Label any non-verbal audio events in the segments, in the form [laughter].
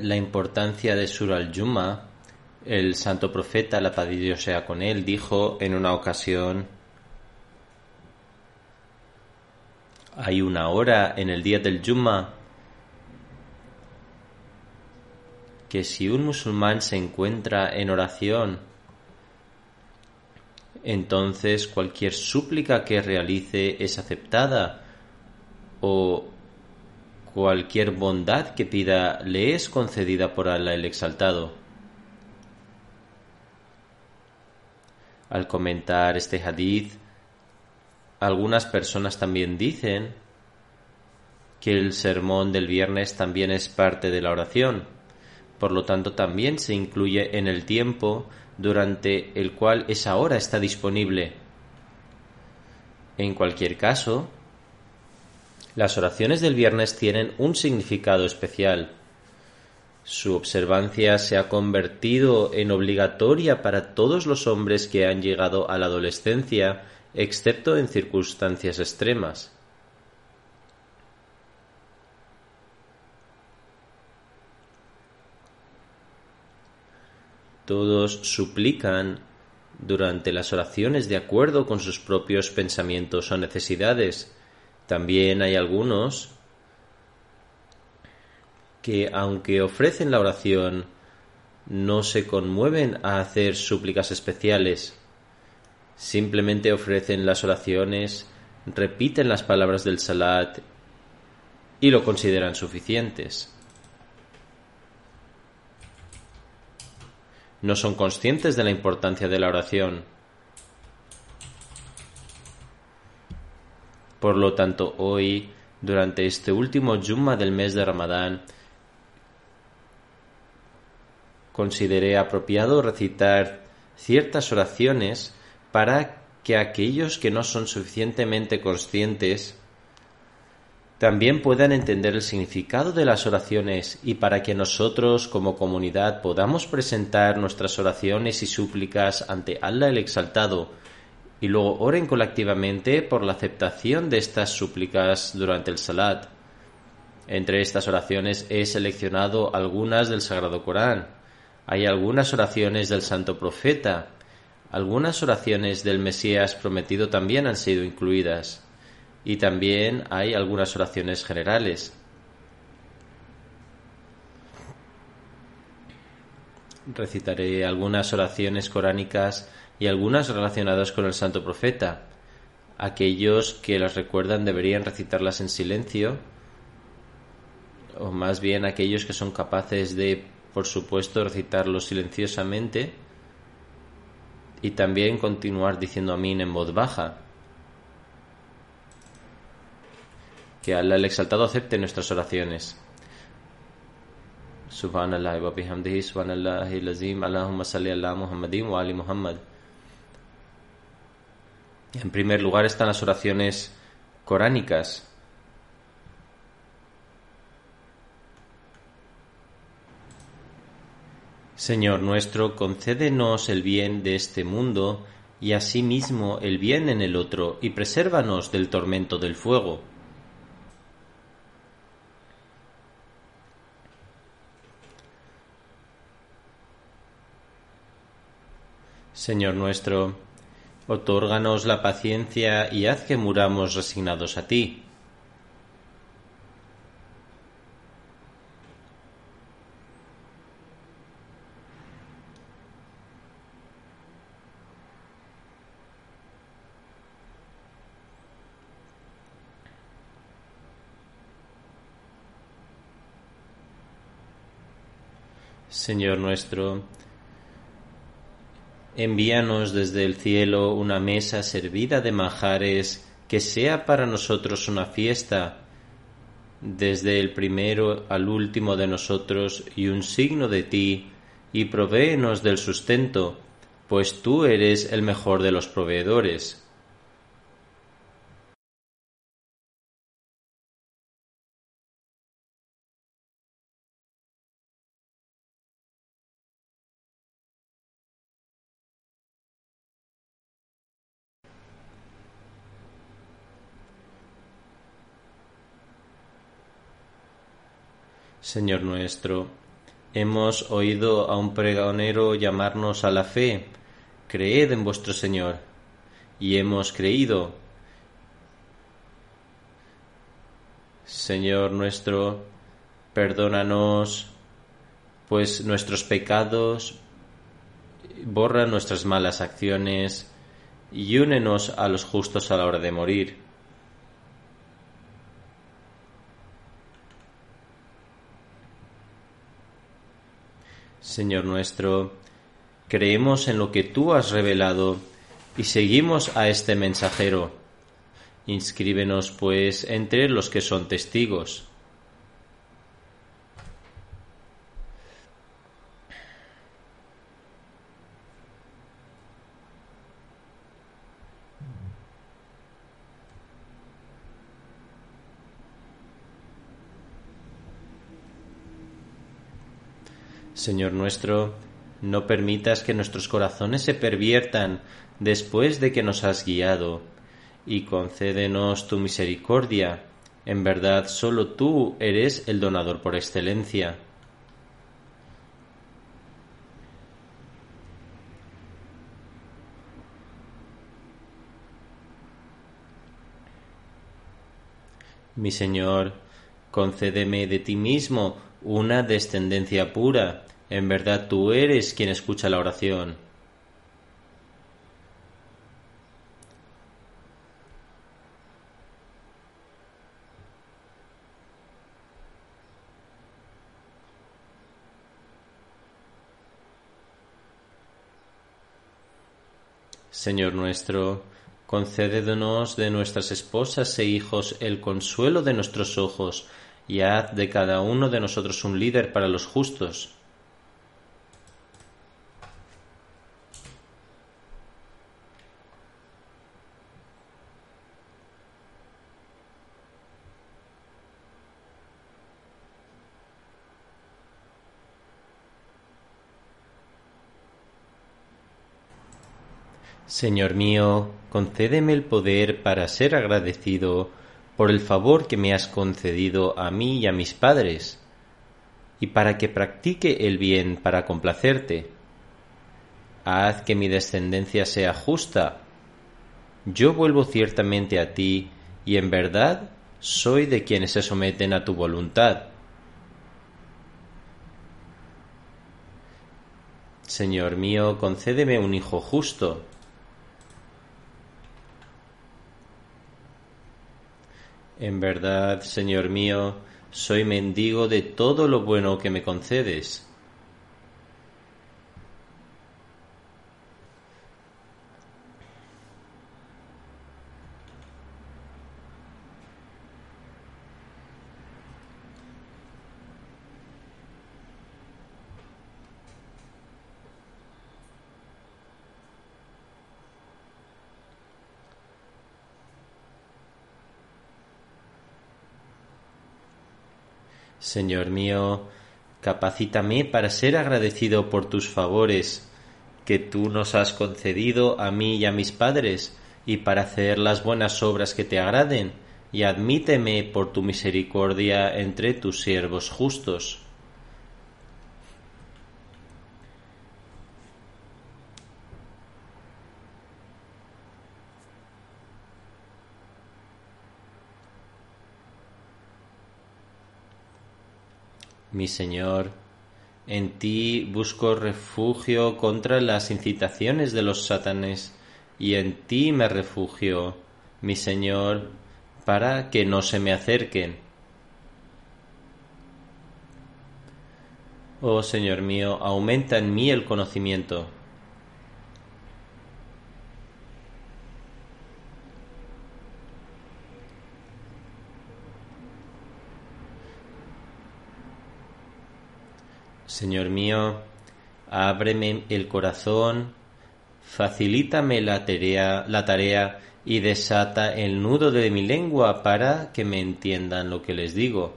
La importancia de Sur al-Jumma, el santo profeta, la paz de sea con él, dijo en una ocasión, hay una hora en el día del Jumma que si un musulmán se encuentra en oración, entonces cualquier súplica que realice es aceptada o cualquier bondad que pida le es concedida por Allah el Exaltado. Al comentar este hadith, algunas personas también dicen que el sermón del viernes también es parte de la oración, por lo tanto también se incluye en el tiempo durante el cual esa hora está disponible. En cualquier caso, las oraciones del viernes tienen un significado especial. Su observancia se ha convertido en obligatoria para todos los hombres que han llegado a la adolescencia, excepto en circunstancias extremas. Todos suplican durante las oraciones de acuerdo con sus propios pensamientos o necesidades. También hay algunos que, aunque ofrecen la oración, no se conmueven a hacer súplicas especiales. Simplemente ofrecen las oraciones, repiten las palabras del salat y lo consideran suficientes. no son conscientes de la importancia de la oración. Por lo tanto, hoy, durante este último Jumma del mes de Ramadán, consideré apropiado recitar ciertas oraciones para que aquellos que no son suficientemente conscientes también puedan entender el significado de las oraciones y para que nosotros como comunidad podamos presentar nuestras oraciones y súplicas ante Allah el Exaltado y luego oren colectivamente por la aceptación de estas súplicas durante el Salat. Entre estas oraciones he seleccionado algunas del Sagrado Corán. Hay algunas oraciones del Santo Profeta. Algunas oraciones del Mesías prometido también han sido incluidas y también hay algunas oraciones generales. Recitaré algunas oraciones coránicas y algunas relacionadas con el santo profeta. Aquellos que las recuerdan deberían recitarlas en silencio, o más bien aquellos que son capaces de, por supuesto, recitarlos silenciosamente y también continuar diciendo Amin en voz baja. Que Allah el Exaltado acepte nuestras oraciones. Subhanallah wa bihamdihi subhanallah lazim Allahumma salli Muhammadin wa ali Muhammad. En primer lugar están las oraciones coránicas. Señor nuestro, concédenos el bien de este mundo y asimismo el bien en el otro, y presérvanos del tormento del fuego. Señor nuestro, otórganos la paciencia y haz que muramos resignados a ti. Señor nuestro, envíanos desde el cielo una mesa servida de manjares que sea para nosotros una fiesta, desde el primero al último de nosotros y un signo de ti, y provéenos del sustento, pues tú eres el mejor de los proveedores. Señor nuestro, hemos oído a un pregonero llamarnos a la fe, creed en vuestro Señor, y hemos creído. Señor nuestro, perdónanos, pues nuestros pecados borran nuestras malas acciones y únenos a los justos a la hora de morir. Señor nuestro, creemos en lo que tú has revelado y seguimos a este mensajero. Inscríbenos, pues, entre los que son testigos. Señor nuestro, no permitas que nuestros corazones se perviertan después de que nos has guiado, y concédenos tu misericordia. En verdad, solo tú eres el donador por excelencia. Mi Señor, concédeme de ti mismo una descendencia pura en verdad tú eres quien escucha la oración. Señor nuestro, concédenos de nuestras esposas e hijos el consuelo de nuestros ojos, y haz de cada uno de nosotros un líder para los justos. Señor mío, concédeme el poder para ser agradecido por el favor que me has concedido a mí y a mis padres, y para que practique el bien para complacerte. Haz que mi descendencia sea justa. Yo vuelvo ciertamente a ti, y en verdad soy de quienes se someten a tu voluntad. Señor mío, concédeme un hijo justo En verdad, Señor mío, soy mendigo de todo lo bueno que me concedes. Señor mío, capacítame para ser agradecido por tus favores que tú nos has concedido a mí y a mis padres, y para hacer las buenas obras que te agraden, y admíteme por tu misericordia entre tus siervos justos. Mi Señor, en ti busco refugio contra las incitaciones de los satanes, y en ti me refugio, mi Señor, para que no se me acerquen. Oh Señor mío, aumenta en mí el conocimiento. Señor mío, ábreme el corazón, facilítame la tarea, la tarea y desata el nudo de mi lengua para que me entiendan lo que les digo.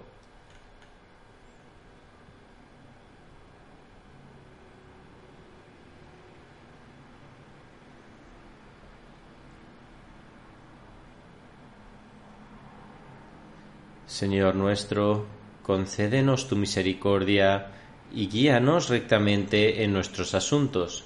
Señor nuestro, concédenos tu misericordia y guíanos rectamente en nuestros asuntos.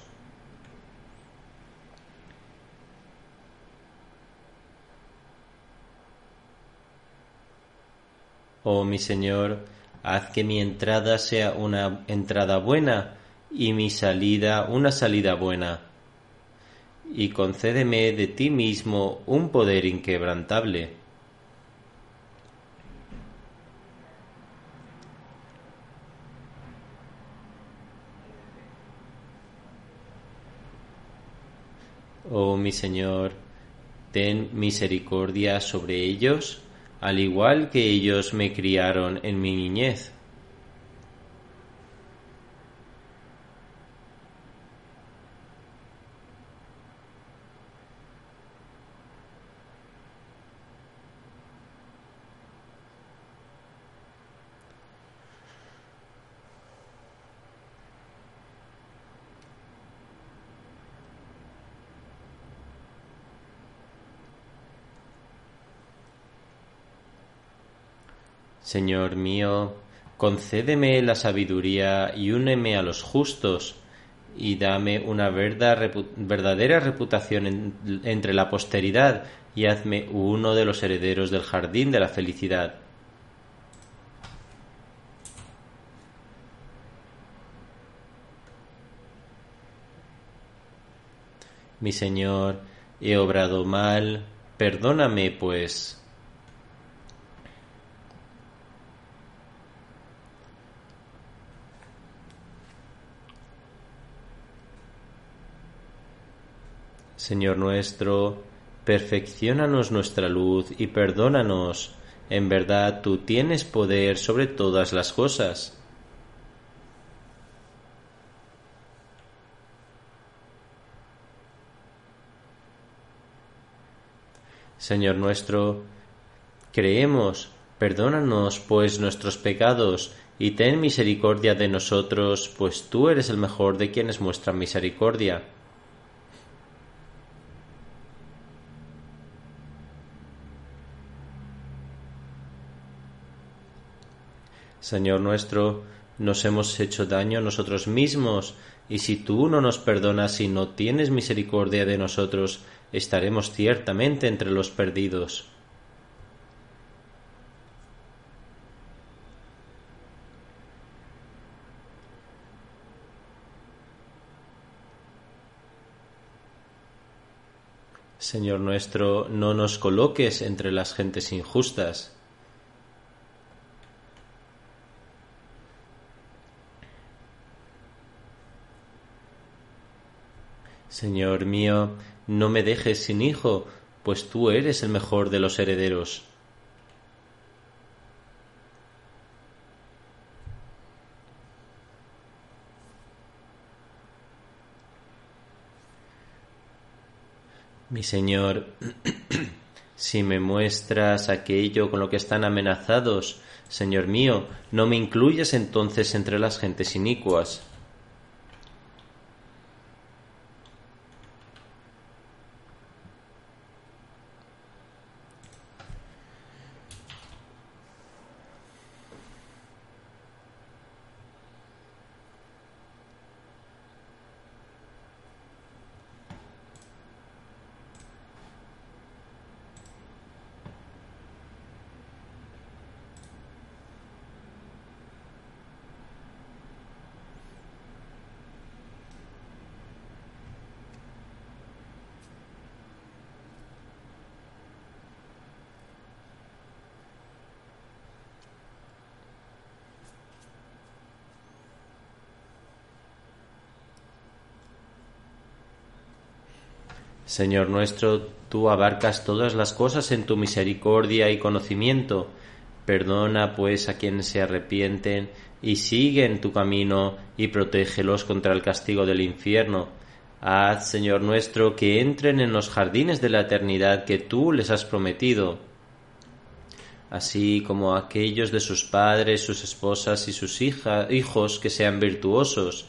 Oh mi Señor, haz que mi entrada sea una entrada buena y mi salida una salida buena. Y concédeme de ti mismo un poder inquebrantable. Oh mi Señor, ten misericordia sobre ellos, al igual que ellos me criaron en mi niñez. Señor mío, concédeme la sabiduría y úneme a los justos, y dame una verdadera reputación entre la posteridad, y hazme uno de los herederos del jardín de la felicidad. Mi Señor, he obrado mal, perdóname, pues. Señor nuestro, perfeccionanos nuestra luz y perdónanos. En verdad tú tienes poder sobre todas las cosas. Señor nuestro, creemos, perdónanos pues nuestros pecados y ten misericordia de nosotros, pues tú eres el mejor de quienes muestran misericordia. Señor nuestro, nos hemos hecho daño a nosotros mismos, y si tú no nos perdonas y no tienes misericordia de nosotros, estaremos ciertamente entre los perdidos. Señor nuestro, no nos coloques entre las gentes injustas Señor mío, no me dejes sin hijo, pues tú eres el mejor de los herederos. Mi Señor, [clears throat] si me muestras aquello con lo que están amenazados, Señor mío, no me incluyas entonces entre las gentes inicuas. Señor nuestro, tú abarcas todas las cosas en tu misericordia y conocimiento. Perdona pues a quienes se arrepienten y siguen tu camino y protégelos contra el castigo del infierno. Haz, Señor nuestro, que entren en los jardines de la eternidad que tú les has prometido, así como aquellos de sus padres, sus esposas y sus hijos que sean virtuosos.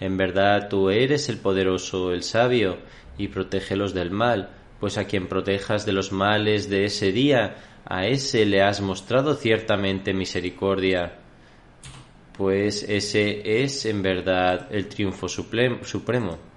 En verdad tú eres el poderoso, el sabio, y protégelos del mal, pues a quien protejas de los males de ese día, a ese le has mostrado ciertamente misericordia, pues ese es en verdad el triunfo supremo.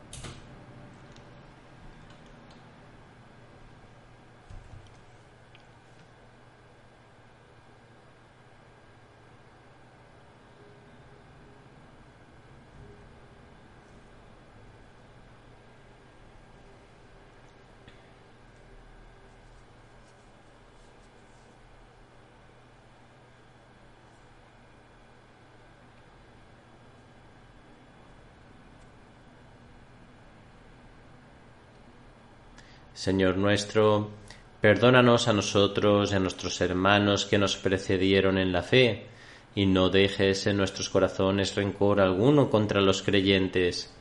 Señor nuestro, perdónanos a nosotros y a nuestros hermanos que nos precedieron en la fe, y no dejes en nuestros corazones rencor alguno contra los creyentes.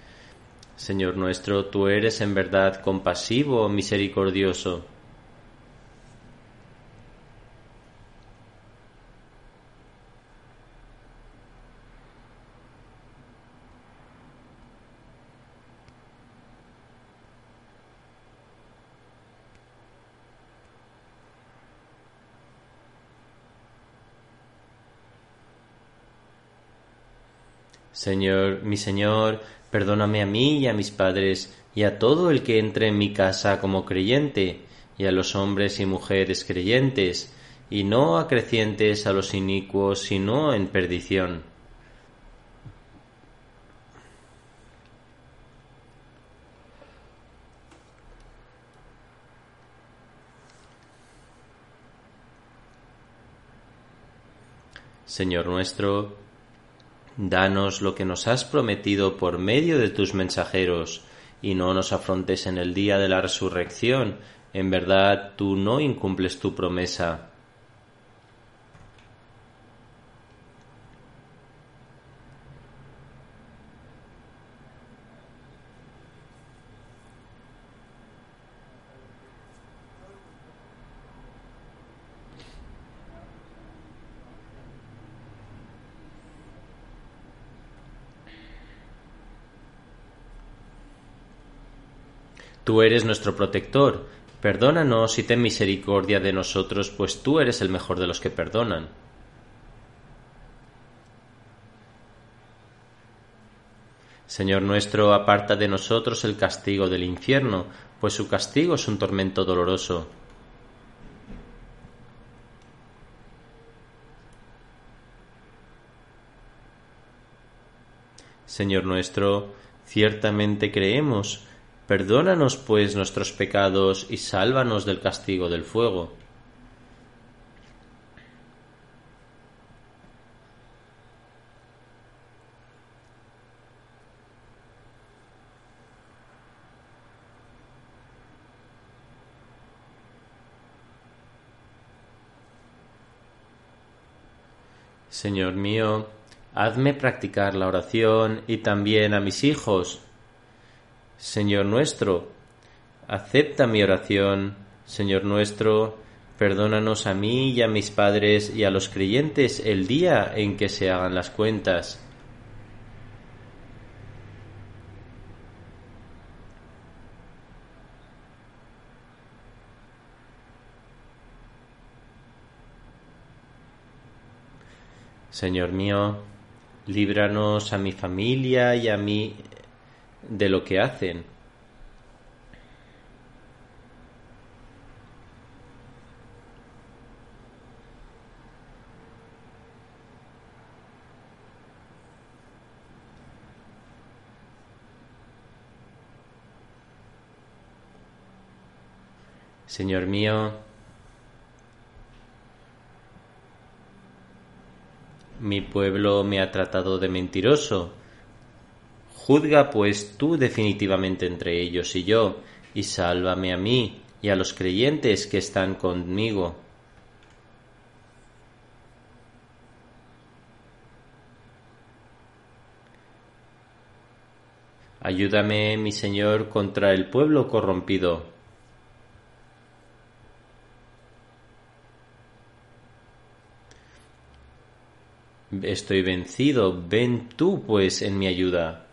Señor nuestro, tú eres en verdad compasivo, misericordioso Señor, mi Señor, perdóname a mí y a mis padres y a todo el que entre en mi casa como creyente, y a los hombres y mujeres creyentes, y no acrecientes a los inicuos, sino en perdición. Señor nuestro, Danos lo que nos has prometido por medio de tus mensajeros, y no nos afrontes en el día de la resurrección. En verdad tú no incumples tu promesa. Tú eres nuestro protector. Perdónanos y ten misericordia de nosotros, pues tú eres el mejor de los que perdonan. Señor nuestro, aparta de nosotros el castigo del infierno, pues su castigo es un tormento doloroso. Señor nuestro, ciertamente creemos Perdónanos pues nuestros pecados y sálvanos del castigo del fuego. Señor mío, hazme practicar la oración y también a mis hijos Señor nuestro, acepta mi oración, Señor nuestro, Perdónanos a mí y a mis padres y a los creyentes el día en que se hagan las cuentas. Señor mío, líbranos a mi familia y a mí de lo que hacen. Señor mío, mi pueblo me ha tratado de mentiroso. Juzga pues tú definitivamente entre ellos y yo, y sálvame a mí y a los creyentes que están conmigo. Ayúdame, mi Señor, contra el pueblo corrompido. Estoy vencido, ven tú pues en mi ayuda.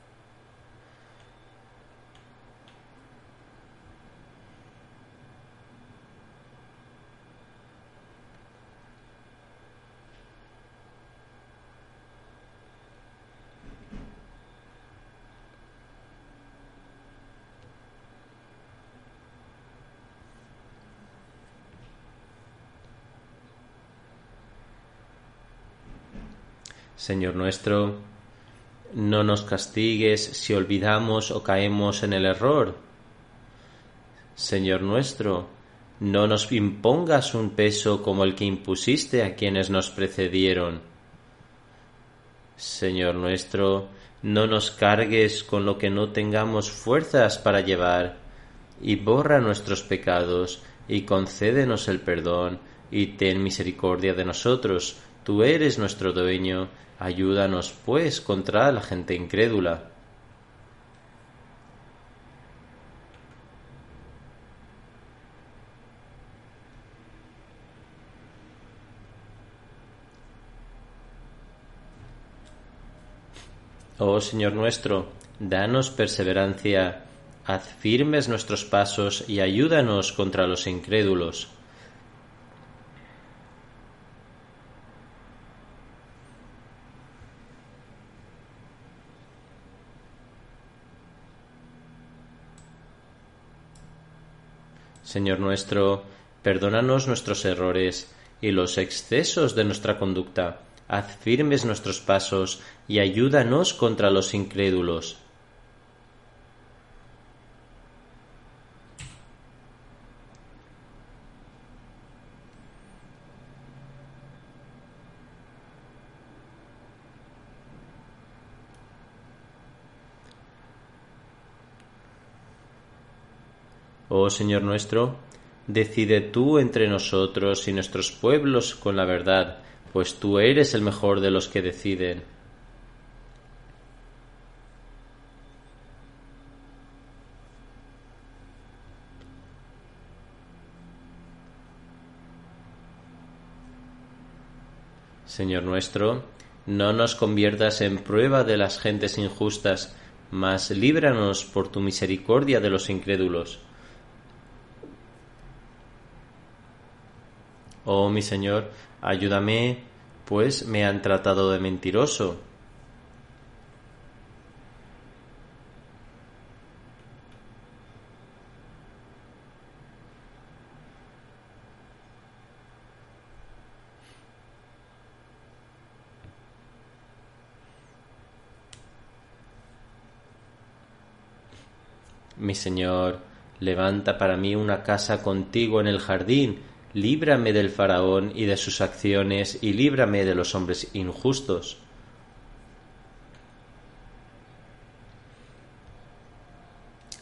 Señor nuestro, no nos castigues si olvidamos o caemos en el error. Señor nuestro, no nos impongas un peso como el que impusiste a quienes nos precedieron. Señor nuestro, no nos cargues con lo que no tengamos fuerzas para llevar, y borra nuestros pecados, y concédenos el perdón, y ten misericordia de nosotros. Tú eres nuestro dueño, Ayúdanos, pues, contra la gente incrédula. Oh Señor nuestro, danos perseverancia, haz firmes nuestros pasos y ayúdanos contra los incrédulos. Señor nuestro, perdónanos nuestros errores y los excesos de nuestra conducta, haz firmes nuestros pasos y ayúdanos contra los incrédulos. Oh Señor nuestro, decide tú entre nosotros y nuestros pueblos con la verdad, pues tú eres el mejor de los que deciden. Señor nuestro, no nos conviertas en prueba de las gentes injustas, mas líbranos por tu misericordia de los incrédulos Oh mi Señor, ayúdame, pues me han tratado de mentiroso. Mi Señor, levanta para mí una casa contigo en el jardín, líbrame del faraón y de sus acciones, y líbrame de los hombres injustos.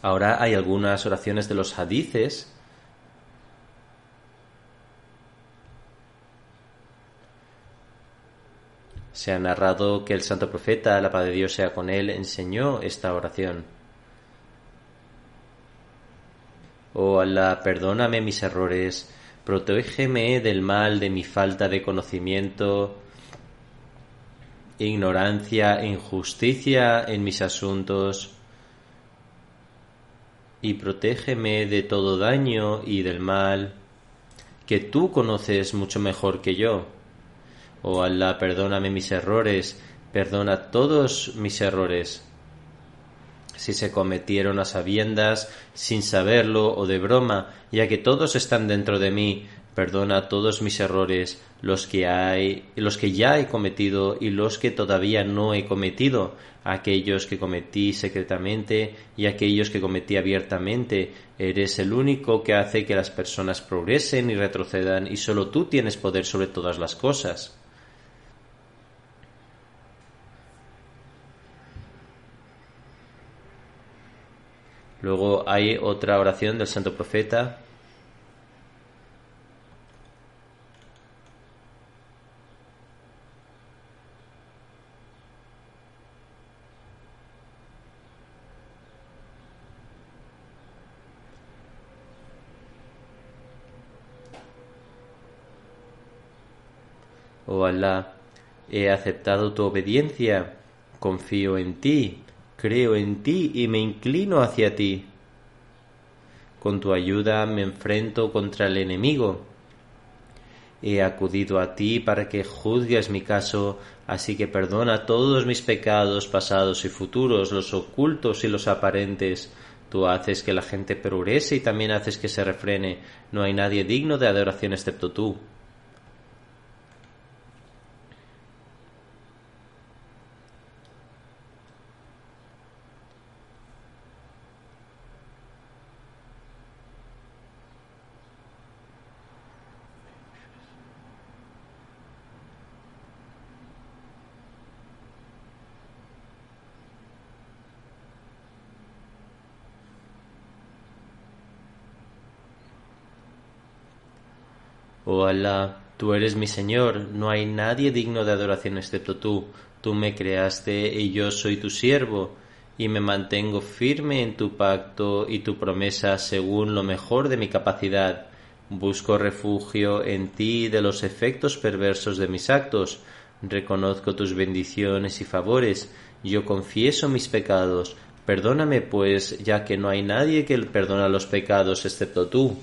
Ahora hay algunas oraciones de los hadices Se ha narrado que el santo profeta, la paz de Dios sea con él, enseñó esta oración. Oh Allah, perdóname mis errores, protégeme del mal de mi falta de conocimiento, ignorancia, injusticia en mis asuntos, y protégeme de todo daño y del mal que tú conoces mucho mejor que yo. Oh Allah, perdóname mis errores, perdona todos mis errores. Si se cometieron a sabiendas, sin saberlo o de broma, ya que todos están dentro de mí, Perdona todos mis errores, los que hay, los que ya he cometido y los que todavía no he cometido, aquellos que cometí secretamente y aquellos que cometí abiertamente. Eres el único que hace que las personas progresen y retrocedan y solo tú tienes poder sobre todas las cosas. Luego hay otra oración del santo profeta. Oh Alá, he aceptado tu obediencia, confío en ti, creo en ti y me inclino hacia ti. Con tu ayuda me enfrento contra el enemigo. He acudido a ti para que juzgues mi caso, así que perdona todos mis pecados pasados y futuros, los ocultos y los aparentes. Tú haces que la gente progrese y también haces que se refrene. No hay nadie digno de adoración excepto tú. Alá, tú eres mi Señor, no hay nadie digno de adoración excepto tú. Tú me creaste y yo soy tu siervo, y me mantengo firme en tu pacto y tu promesa según lo mejor de mi capacidad. Busco refugio en ti de los efectos perversos de mis actos. Reconozco tus bendiciones y favores. Yo confieso mis pecados. Perdóname, pues, ya que no hay nadie que perdona los pecados excepto tú.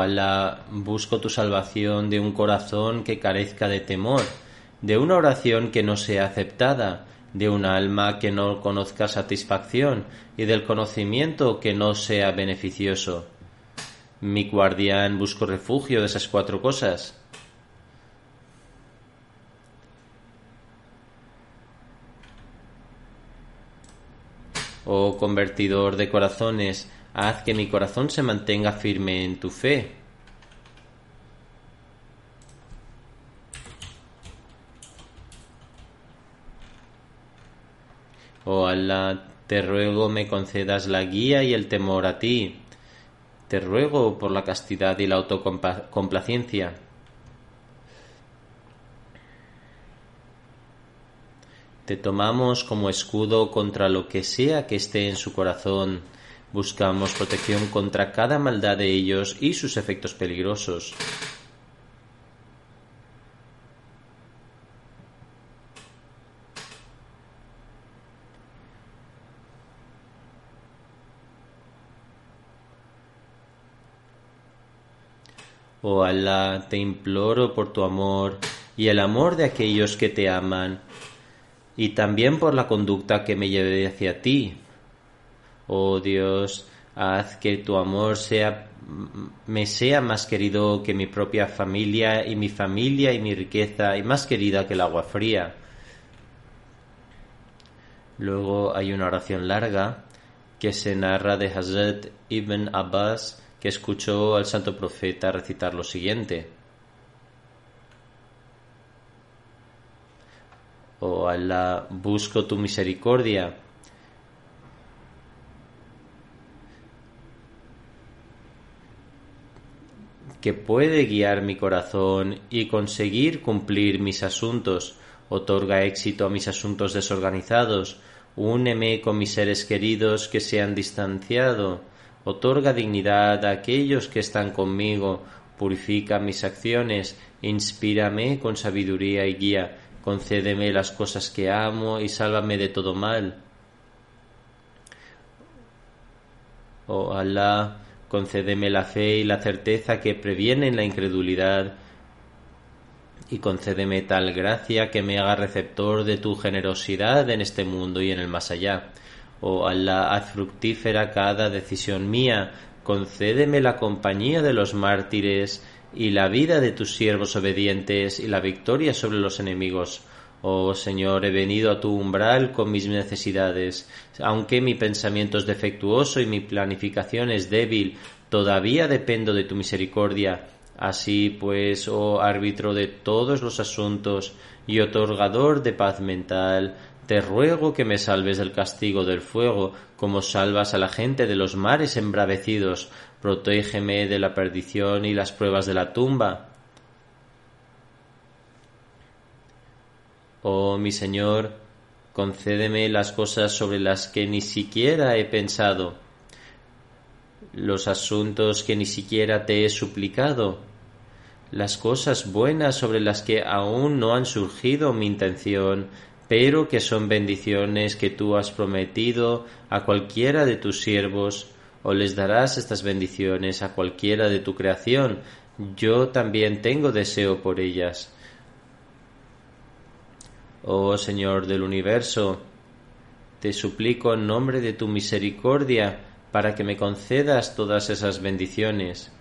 Alá, busco tu salvación de un corazón que carezca de temor, de una oración que no sea aceptada, de un alma que no conozca satisfacción y del conocimiento que no sea beneficioso. Mi guardián busco refugio de esas cuatro cosas. Oh convertidor de corazones, haz que mi corazón se mantenga firme en tu fe. Oh Allah, te ruego me concedas la guía y el temor a ti. Te ruego por la castidad y la autocomplacencia. Te tomamos como escudo contra lo que sea que esté en su corazón. Buscamos protección contra cada maldad de ellos y sus efectos peligrosos. Oh Allah, te imploro por tu amor y el amor de aquellos que te aman y también por la conducta que me lleve hacia ti. Oh Dios, haz que tu amor sea me sea más querido que mi propia familia y mi familia y mi riqueza y más querida que el agua fría. Luego hay una oración larga que se narra de Hazrat ibn Abbas que escuchó al santo profeta recitar lo siguiente. Oh Allah, busco tu misericordia. Que puede guiar mi corazón y conseguir cumplir mis asuntos. Otorga éxito a mis asuntos desorganizados. Úneme con mis seres queridos que se han distanciado. Otorga dignidad a aquellos que están conmigo. Purifica mis acciones. Inspírame con sabiduría y guía. Concédeme las cosas que amo y sálvame de todo mal. Oh Allah, concédeme la fe y la certeza que previenen la incredulidad y concédeme tal gracia que me haga receptor de tu generosidad en este mundo y en el más allá. Oh Allah, haz fructífera cada decisión mía, concédeme la compañía de los mártires y la vida de tus siervos obedientes y la victoria sobre los enemigos. Oh Señor, he venido a tu umbral con mis necesidades. Aunque mi pensamiento es defectuoso y mi planificación es débil, todavía dependo de tu misericordia. Así pues, oh árbitro de todos los asuntos y otorgador de paz mental, te ruego que me salves del castigo del fuego, como salvas a la gente de los mares embravecidos. Protégeme de la perdición y las pruebas de la tumba. Oh mi Señor, concédeme las cosas sobre las que ni siquiera he pensado, los asuntos que ni siquiera te he suplicado, las cosas buenas sobre las que aún no han surgido mi intención, pero que son bendiciones que tú has prometido a cualquiera de tus siervos, o les darás estas bendiciones a cualquiera de tu creación. Yo también tengo deseo por ellas. Oh Señor del universo, te suplico en nombre de tu misericordia para que me concedas todas esas bendiciones.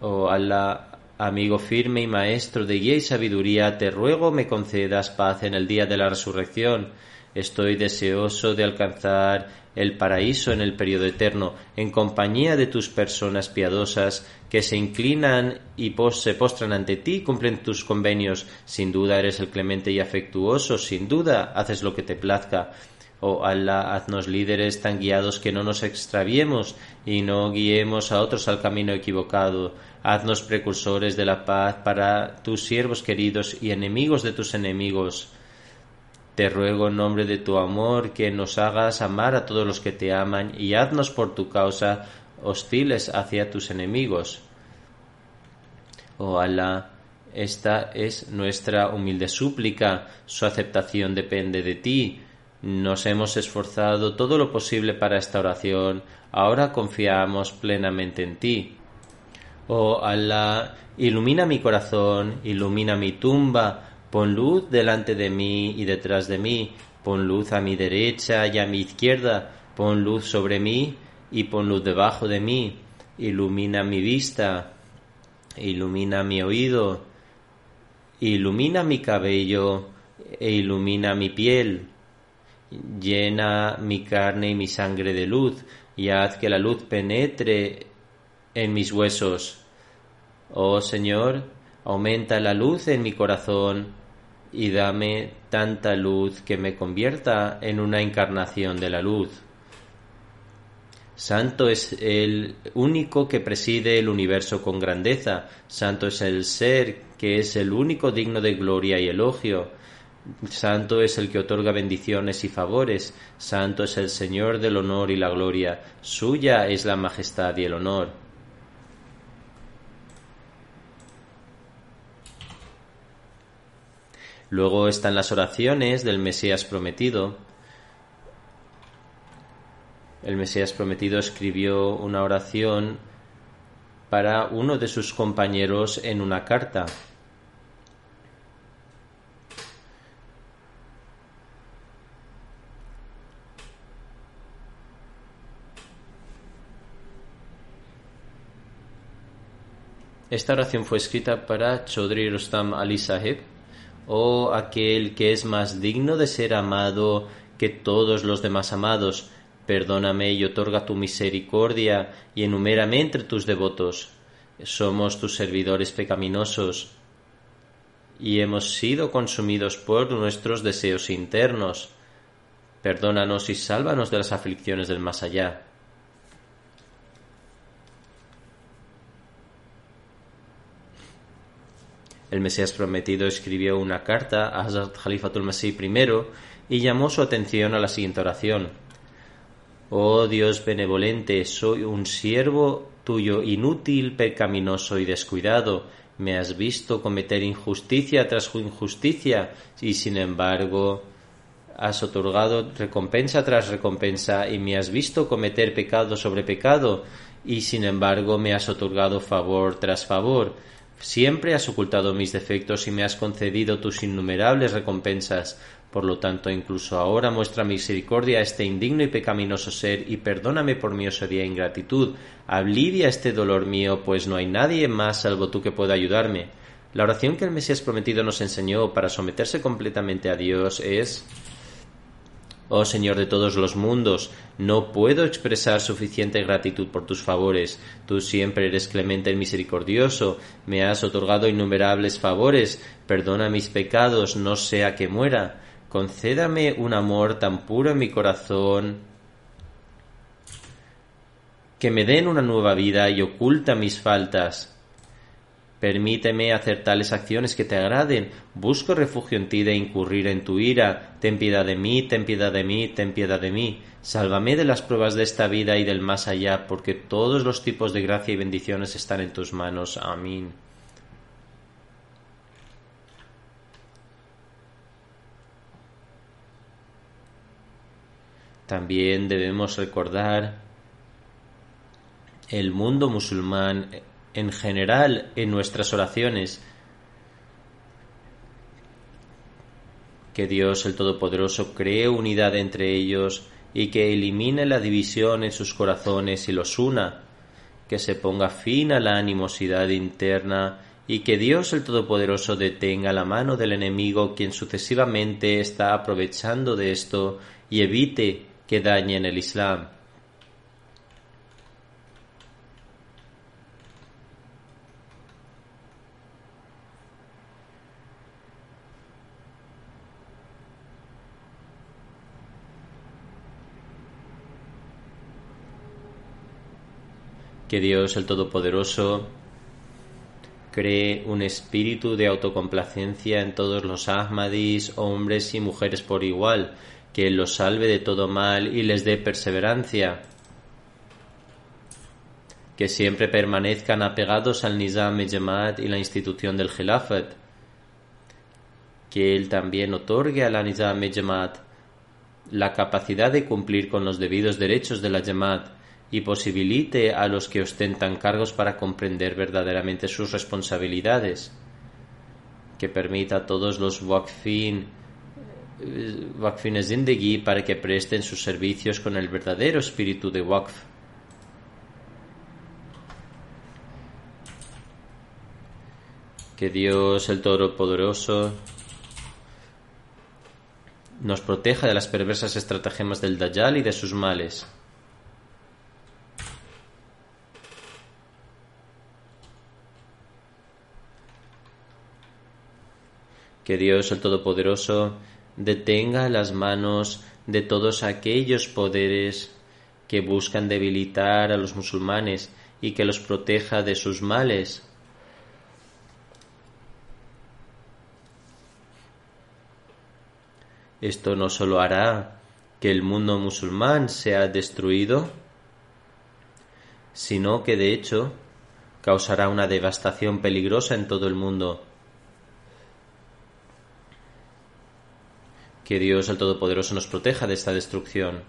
Oh Allah, amigo firme y maestro de guía y sabiduría, te ruego me concedas paz en el día de la resurrección. Estoy deseoso de alcanzar el paraíso en el periodo eterno, en compañía de tus personas piadosas que se inclinan y se postran ante ti y cumplen tus convenios. Sin duda eres el clemente y afectuoso, sin duda haces lo que te plazca. Oh Allah, haznos líderes tan guiados que no nos extraviemos y no guiemos a otros al camino equivocado. Haznos precursores de la paz para tus siervos queridos y enemigos de tus enemigos. Te ruego en nombre de tu amor que nos hagas amar a todos los que te aman y haznos por tu causa hostiles hacia tus enemigos. Oh Allah, esta es nuestra humilde súplica, su aceptación depende de ti. Nos hemos esforzado todo lo posible para esta oración, ahora confiamos plenamente en ti. Oh Allah, ilumina mi corazón, ilumina mi tumba, Pon luz delante de mí y detrás de mí, pon luz a mi derecha y a mi izquierda, pon luz sobre mí y pon luz debajo de mí, ilumina mi vista, ilumina mi oído, ilumina mi cabello e ilumina mi piel, llena mi carne y mi sangre de luz y haz que la luz penetre en mis huesos. Oh Señor, aumenta la luz en mi corazón y dame tanta luz que me convierta en una encarnación de la luz. Santo es el único que preside el universo con grandeza, santo es el ser que es el único digno de gloria y elogio, santo es el que otorga bendiciones y favores, santo es el Señor del honor y la gloria, suya es la majestad y el honor. Luego están las oraciones del Mesías prometido. El Mesías prometido escribió una oración para uno de sus compañeros en una carta. Esta oración fue escrita para Chaudhry Rustam Ali oh aquel que es más digno de ser amado que todos los demás amados, perdóname y otorga tu misericordia y enumérame entre tus devotos. Somos tus servidores pecaminosos y hemos sido consumidos por nuestros deseos internos. Perdónanos y sálvanos de las aflicciones del más allá. El Mesías prometido escribió una carta a Hazrat Khalifatul Masih I y llamó su atención a la siguiente oración. Oh Dios benevolente, soy un siervo tuyo inútil, pecaminoso y descuidado. Me has visto cometer injusticia tras injusticia y sin embargo has otorgado recompensa tras recompensa y me has visto cometer pecado sobre pecado y sin embargo me has otorgado favor tras favor. Siempre has ocultado mis defectos y me has concedido tus innumerables recompensas. Por lo tanto, incluso ahora muestra misericordia a este indigno y pecaminoso ser y perdóname por mi osadía e ingratitud. Alivia este dolor mío, pues no hay nadie más salvo tú que pueda ayudarme. La oración que el Mesías prometido nos enseñó para someterse completamente a Dios es Oh Señor de todos los mundos, no puedo expresar suficiente gratitud por tus favores. Tú siempre eres clemente y misericordioso, me has otorgado innumerables favores, perdona mis pecados, no sea que muera. Concédame un amor tan puro en mi corazón que me den una nueva vida y oculta mis faltas. Permíteme hacer tales acciones que te agraden. Busco refugio en ti de incurrir en tu ira. Ten piedad de mí, ten piedad de mí, ten piedad de mí. Sálvame de las pruebas de esta vida y del más allá, porque todos los tipos de gracia y bendiciones están en tus manos. Amén. También debemos recordar el mundo musulmán en general en nuestras oraciones. Que Dios el Todopoderoso cree unidad entre ellos y que elimine la división en sus corazones y los una, que se ponga fin a la animosidad interna y que Dios el Todopoderoso detenga la mano del enemigo quien sucesivamente está aprovechando de esto y evite que dañen el Islam. Que Dios el Todopoderoso cree un espíritu de autocomplacencia en todos los Ahmadis, hombres y mujeres por igual, que los salve de todo mal y les dé perseverancia, que siempre permanezcan apegados al Nizam e Jamaat y la institución del Khilafat, que Él también otorgue a la Nizam e Jamaat la capacidad de cumplir con los debidos derechos de la Jamaat y posibilite a los que ostentan cargos para comprender verdaderamente sus responsabilidades, que permita a todos los wakfin, eh, wakfines zindegi para que presten sus servicios con el verdadero espíritu de wakf. Que Dios el Todopoderoso nos proteja de las perversas estratagemas del Dayal y de sus males. Que Dios el Todopoderoso detenga las manos de todos aquellos poderes que buscan debilitar a los musulmanes y que los proteja de sus males. Esto no solo hará que el mundo musulmán sea destruido, sino que de hecho causará una devastación peligrosa en todo el mundo Que Dios el Todopoderoso nos proteja de esta destrucción.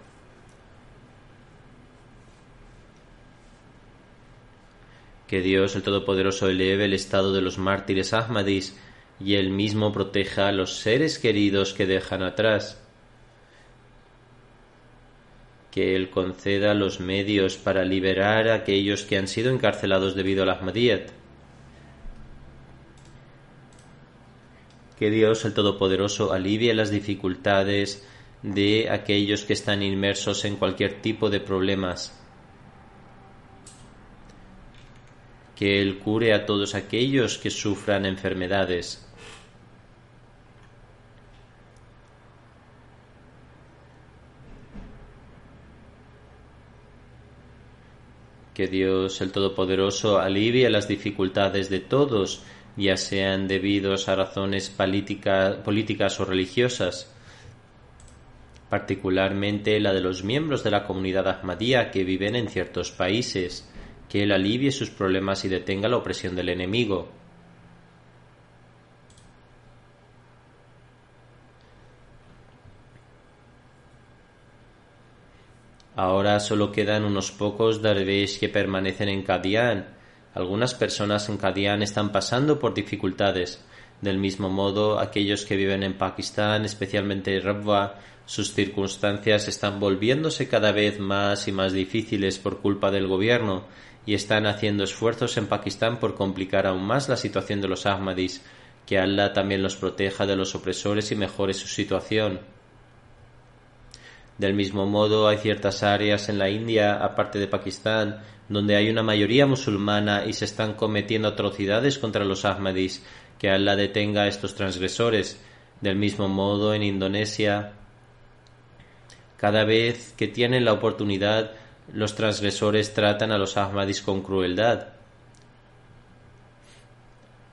Que Dios el Todopoderoso eleve el estado de los mártires Ahmadis y él mismo proteja a los seres queridos que dejan atrás. Que Él conceda los medios para liberar a aquellos que han sido encarcelados debido al Ahmadiyyat que Dios el Todopoderoso alivie las dificultades de aquellos que están inmersos en cualquier tipo de problemas. Que Él cure a todos aquellos que sufran enfermedades. Que Dios el Todopoderoso alivie las dificultades de todos, ya sean debidos a razones políticas o religiosas, particularmente la de los miembros de la comunidad Ahmadía que viven en ciertos países, que Él alivie sus problemas y detenga la opresión del enemigo. Ahora solo quedan unos pocos darvesh que permanecen en Kadian. Algunas personas en Kadian están pasando por dificultades. Del mismo modo, aquellos que viven en Pakistán, especialmente Rabwa, sus circunstancias están volviéndose cada vez más y más difíciles por culpa del gobierno y están haciendo esfuerzos en Pakistán por complicar aún más la situación de los Ahmadis. Que Allah también los proteja de los opresores y mejore su situación. Del mismo modo, hay ciertas áreas en la India, aparte de Pakistán, donde hay una mayoría musulmana y se están cometiendo atrocidades contra los Ahmadis. Que Allah detenga a estos transgresores. Del mismo modo, en Indonesia, cada vez que tienen la oportunidad, los transgresores tratan a los Ahmadis con crueldad.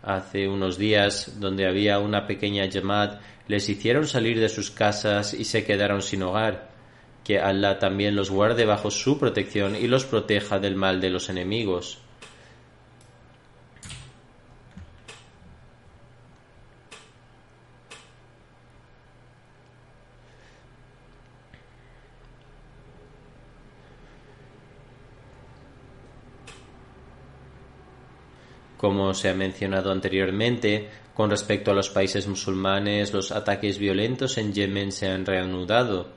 Hace unos días, donde había una pequeña Yamad, les hicieron salir de sus casas y se quedaron sin hogar. Que Allah también los guarde bajo su protección y los proteja del mal de los enemigos. Como se ha mencionado anteriormente, con respecto a los países musulmanes, los ataques violentos en Yemen se han reanudado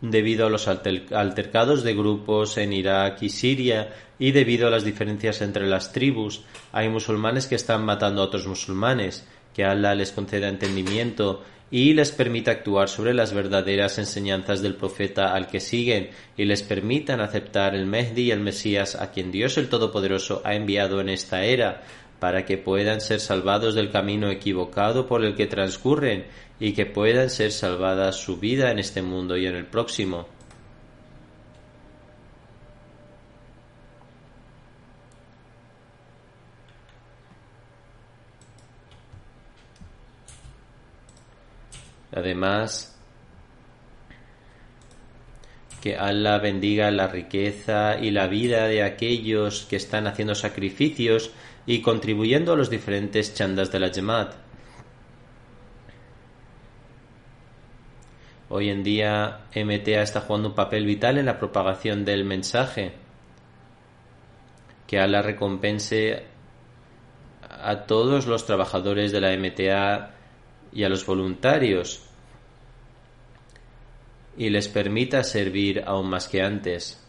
debido a los altercados de grupos en Irak y Siria y debido a las diferencias entre las tribus. Hay musulmanes que están matando a otros musulmanes, que Allah les conceda entendimiento y les permita actuar sobre las verdaderas enseñanzas del profeta al que siguen y les permitan aceptar el Mehdi y el Mesías a quien Dios el Todopoderoso ha enviado en esta era para que puedan ser salvados del camino equivocado por el que transcurren y que puedan ser salvadas su vida en este mundo y en el próximo. Además, que Allah bendiga la riqueza y la vida de aquellos que están haciendo sacrificios y contribuyendo a los diferentes chandas de la Jamaat. Hoy en día MTA está jugando un papel vital en la propagación del mensaje. Que Allah recompense a todos los trabajadores de la MTA y a los voluntarios y les permita servir aún más que antes.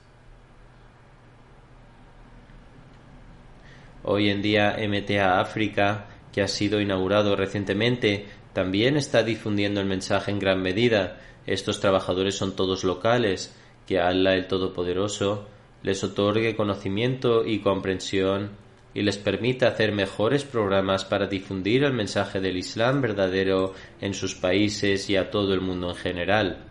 Hoy en día MTA África, que ha sido inaugurado recientemente, también está difundiendo el mensaje en gran medida. Estos trabajadores son todos locales, que Allah el Todopoderoso les otorgue conocimiento y comprensión y les permita hacer mejores programas para difundir el mensaje del Islam verdadero en sus países y a todo el mundo en general.